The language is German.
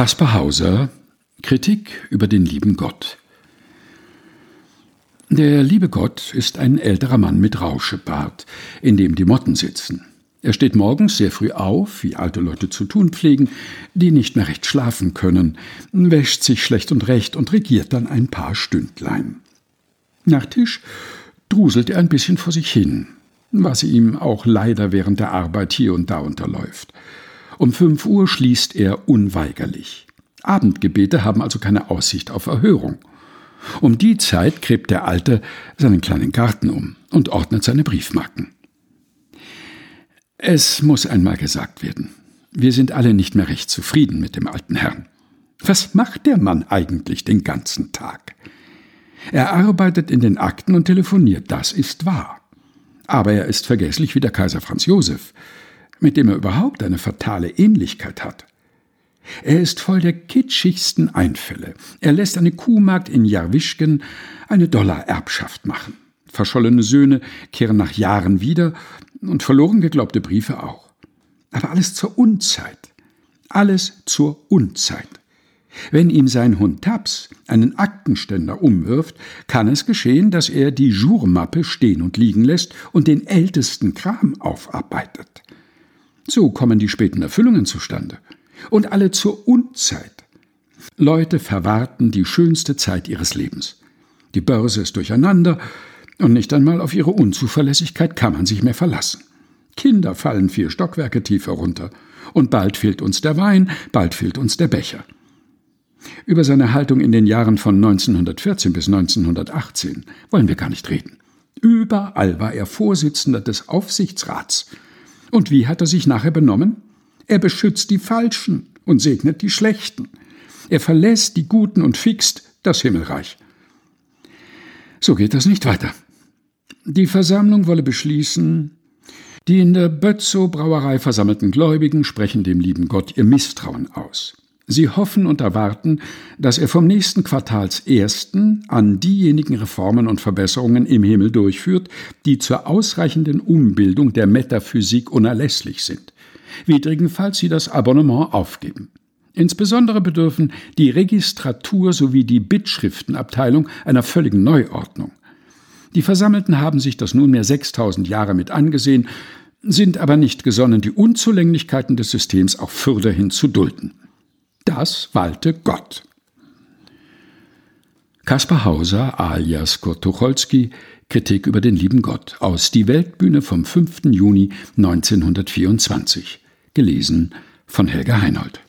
Kaspar Hauser Kritik über den lieben Gott Der liebe Gott ist ein älterer Mann mit Rauschebart, in dem die Motten sitzen. Er steht morgens sehr früh auf, wie alte Leute zu tun pflegen, die nicht mehr recht schlafen können, wäscht sich schlecht und recht und regiert dann ein paar Stündlein. Nach Tisch druselt er ein bisschen vor sich hin, was ihm auch leider während der Arbeit hier und da unterläuft. Um fünf Uhr schließt er unweigerlich. Abendgebete haben also keine Aussicht auf Erhörung. Um die Zeit gräbt der Alte seinen kleinen Garten um und ordnet seine Briefmarken. Es muss einmal gesagt werden. Wir sind alle nicht mehr recht zufrieden mit dem alten Herrn. Was macht der Mann eigentlich den ganzen Tag? Er arbeitet in den Akten und telefoniert, das ist wahr. Aber er ist vergesslich wie der Kaiser Franz Josef mit dem er überhaupt eine fatale Ähnlichkeit hat. Er ist voll der kitschigsten Einfälle. Er lässt eine Kuhmagd in Jarwischken eine Dollarerbschaft machen. Verschollene Söhne kehren nach Jahren wieder und verloren geglaubte Briefe auch. Aber alles zur Unzeit. Alles zur Unzeit. Wenn ihm sein Hund Taps einen Aktenständer umwirft, kann es geschehen, dass er die Jourmappe stehen und liegen lässt und den ältesten Kram aufarbeitet. So kommen die späten Erfüllungen zustande. Und alle zur Unzeit. Leute verwarten die schönste Zeit ihres Lebens. Die Börse ist durcheinander, und nicht einmal auf ihre Unzuverlässigkeit kann man sich mehr verlassen. Kinder fallen vier Stockwerke tiefer runter, und bald fehlt uns der Wein, bald fehlt uns der Becher. Über seine Haltung in den Jahren von 1914 bis 1918 wollen wir gar nicht reden. Überall war er Vorsitzender des Aufsichtsrats, und wie hat er sich nachher benommen? Er beschützt die Falschen und segnet die Schlechten. Er verlässt die Guten und fixt das Himmelreich. So geht das nicht weiter. Die Versammlung wolle beschließen, die in der Bötzow Brauerei versammelten Gläubigen sprechen dem lieben Gott ihr Misstrauen aus. Sie hoffen und erwarten, dass er vom nächsten Quartalsersten an diejenigen Reformen und Verbesserungen im Himmel durchführt, die zur ausreichenden Umbildung der Metaphysik unerlässlich sind. Widrigenfalls sie das Abonnement aufgeben. Insbesondere bedürfen die Registratur sowie die Bittschriftenabteilung einer völligen Neuordnung. Die Versammelten haben sich das nunmehr 6000 Jahre mit angesehen, sind aber nicht gesonnen, die Unzulänglichkeiten des Systems auch fürderhin zu dulden. Das walte Gott. Kaspar Hauser alias Kurt Tucholsky Kritik über den lieben Gott aus Die Weltbühne vom 5. Juni 1924 gelesen von Helga Heinold